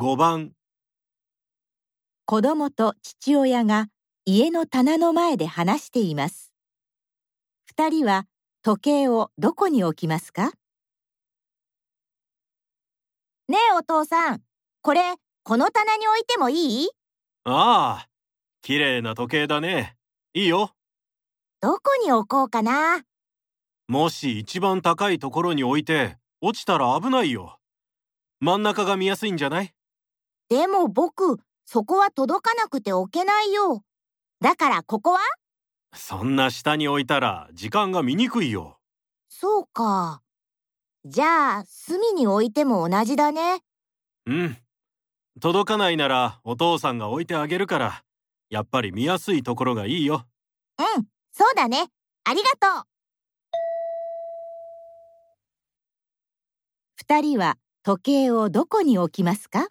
5番。子供と父親が家の棚の前で話しています。二人は時計をどこに置きますか？ねえお父さん、これ、この棚に置いてもいい？ああ綺麗な時計だね。いいよ。どこに置こうかな？もし一番高いところに置いて落ちたら危ないよ。真ん中が見やすいんじゃない？でも僕、そこは届かなくて置けないよ。だからここは？そんな下に置いたら時間が見にくいよそうか。じゃあ、隅に置いても同じだね。うん届かないならお父さんが置いてあげるからやっぱり見やすいところがいいようん、そうだね。ありがとう。二人は時計をどこに置きますか？